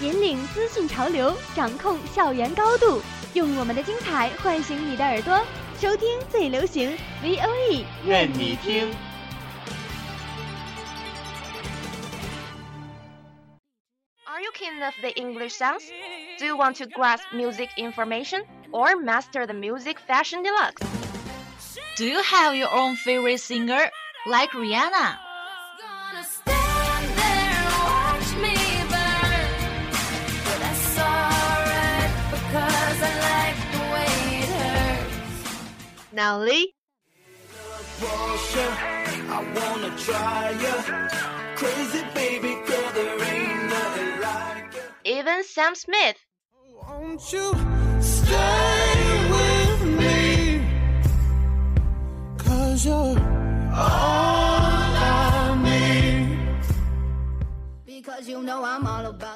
引领资讯潮流，掌控校园高度，用我们的精彩唤醒你的耳朵，收听最流行 V O E，愿你听。 Are you keen of the English sounds? Do you want to grasp music information or master the music fashion deluxe? Do you have your own favorite singer, like Rihanna? Like ya. even Sam Smith. Won't you stay with me? Cause you're all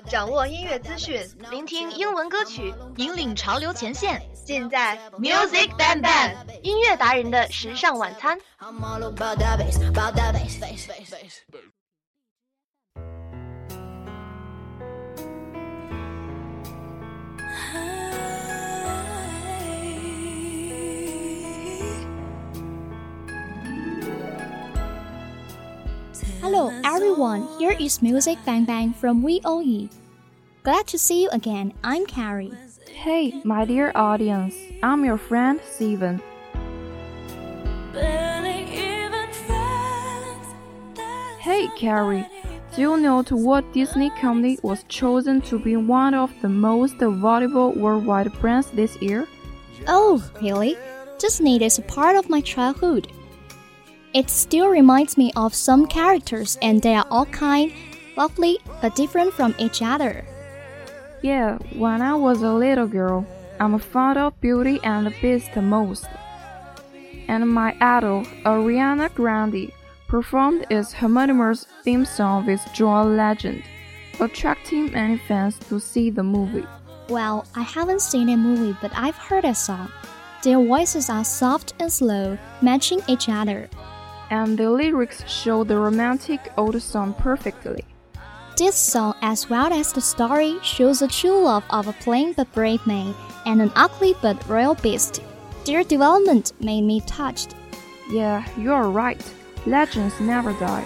掌握音乐资讯，聆听英文歌曲，引领潮流前线。尽在 Music Bang Bang 音乐达人的时尚晚餐。Hello everyone, here is Music Bang Bang from VOE. Glad to see you again. I'm Carrie. Hey, my dear audience, I'm your friend Steven. Barely even friends. That's Hey, Carrie, do you know to what Disney company was chosen to be one of the most valuable worldwide brands this year? Oh, really? Disney is a part of my childhood. It still reminds me of some characters, and they are all kind, lovely, but different from each other. Yeah, when I was a little girl, I'm fond of Beauty and the Beast most. And my idol, Ariana Grande, performed its homonymous theme song with John Legend, attracting many fans to see the movie. Well, I haven't seen a movie, but I've heard a song. Their voices are soft and slow, matching each other. And the lyrics show the romantic old song perfectly. This song, as well as the story, shows the true love of a plain but brave man and an ugly but royal beast. Their development made me touched. Yeah, you're right. Legends never die.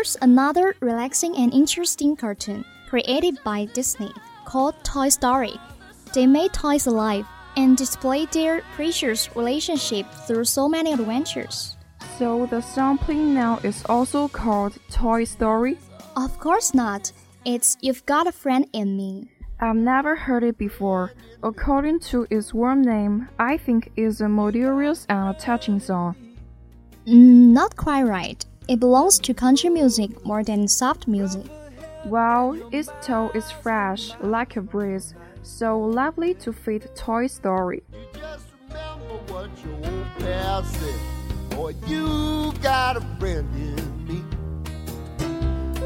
Here's another relaxing and interesting cartoon created by Disney called Toy Story. They made toys alive and displayed their precious relationship through so many adventures. So the song playing now is also called Toy Story. Of course not. It's You've Got a Friend in Me. I've never heard it before. According to its warm name, I think it's a melodious and a touching song. Mm, not quite right. It belongs to country music more than soft music. Wow, its tone is fresh, like a breeze, so lovely to fit Toy Story. Just remember what your old past said. Boy, you got a friend in me.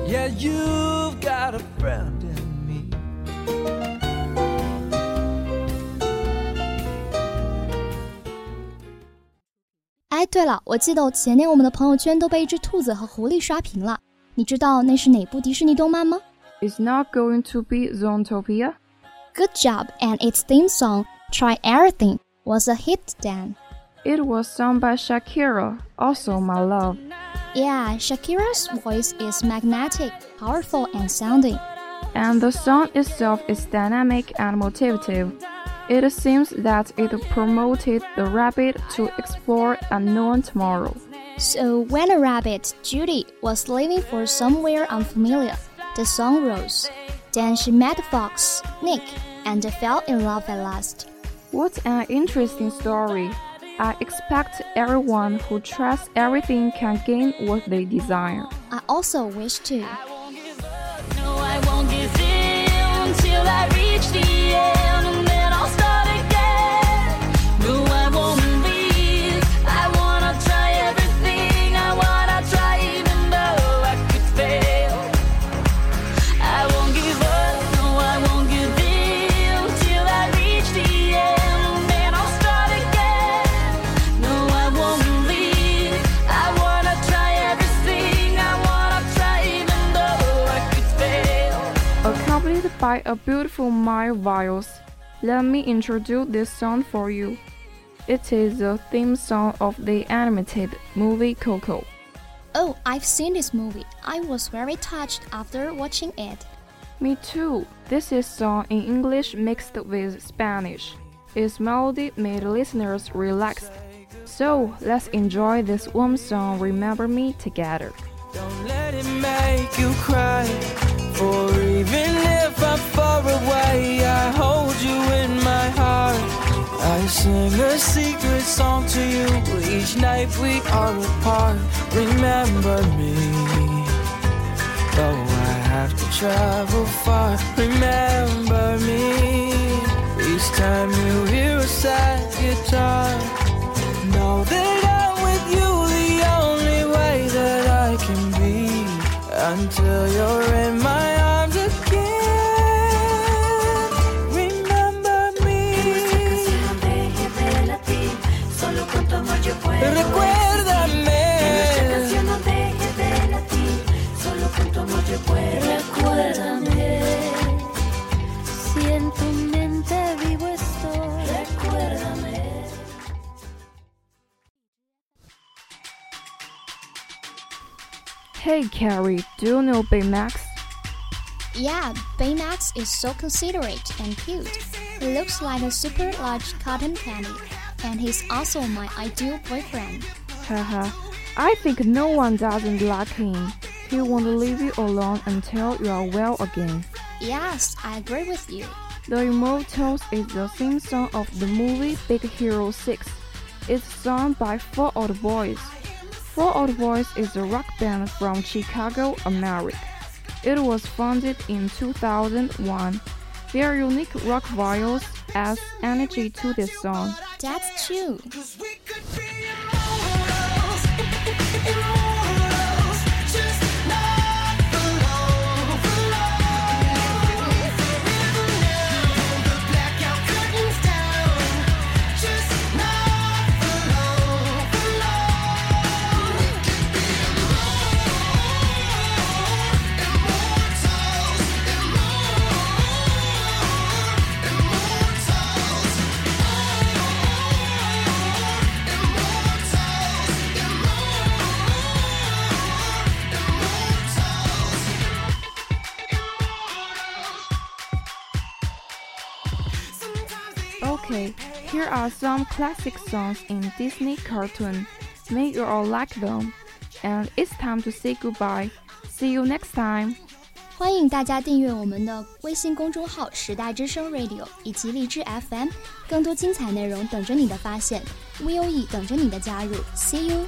Yeah, you've got a friend in me. 哎，对了，我记得前天我们的朋友圈都被一只兔子和狐狸刷屏了。你知道那是哪部迪士尼动漫吗 It's not going to be Zootopia. ？Good job, and its theme song "Try Everything" was a hit then. It was sung by Shakira, also my love. Yeah, Shakira's voice is magnetic, powerful, and sounding. And the song itself is dynamic and motivative. It seems that it promoted the rabbit to explore unknown tomorrow. So when a rabbit, Judy, was leaving for somewhere unfamiliar, the song rose. Then she met the fox, Nick, and fell in love at last. What an interesting story. I expect everyone who trusts everything can gain what they desire. I also wish to. No, I won't give in till I reach the end, by a beautiful Maya viols, let me introduce this song for you. It is the theme song of the animated movie Coco. Oh, I've seen this movie. I was very touched after watching it. Me too. This is song in English mixed with Spanish. Its melody made listeners relaxed. So let's enjoy this warm song Remember Me together. Don't let it make you cry. For even if I'm sing a secret song to you each night we are apart. Remember me. Though I have to travel far, remember me. Each time you hear a sad guitar, know that I'm with you the only way that I can be until you're Hey Carrie, do you know Baymax? Yeah, Baymax is so considerate and cute. He looks like a super large cotton candy, and he's also my ideal boyfriend. Haha, I think no one doesn't like him. He won't leave you alone until you are well again. Yes, I agree with you. The Immortals is the theme song of the movie Big Hero 6. It's sung by Fall Out Boys. Fall Out Boys is a rock band from Chicago, America. It was founded in 2001. Their unique rock viols adds energy to this song. That's true. here are some classic songs in Disney cartoon. May you all like them. And it's time to say goodbye. See you next time. 欢迎大家订阅我们的微信公众号“时代之声 Radio” 以及荔枝 FM，更多精彩内容等着你的发现，VOE 等着你的加入。See you。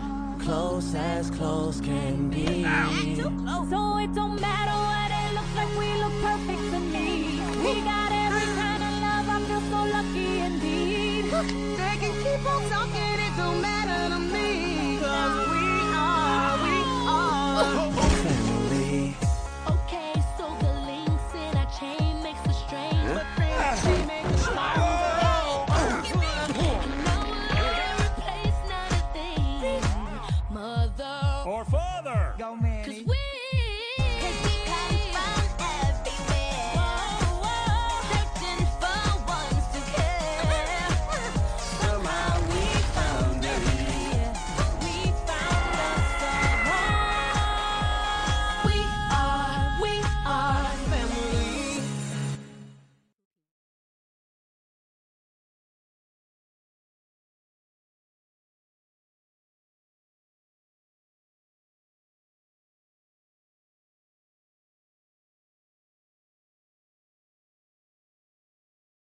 Close as close can be. So it don't matter what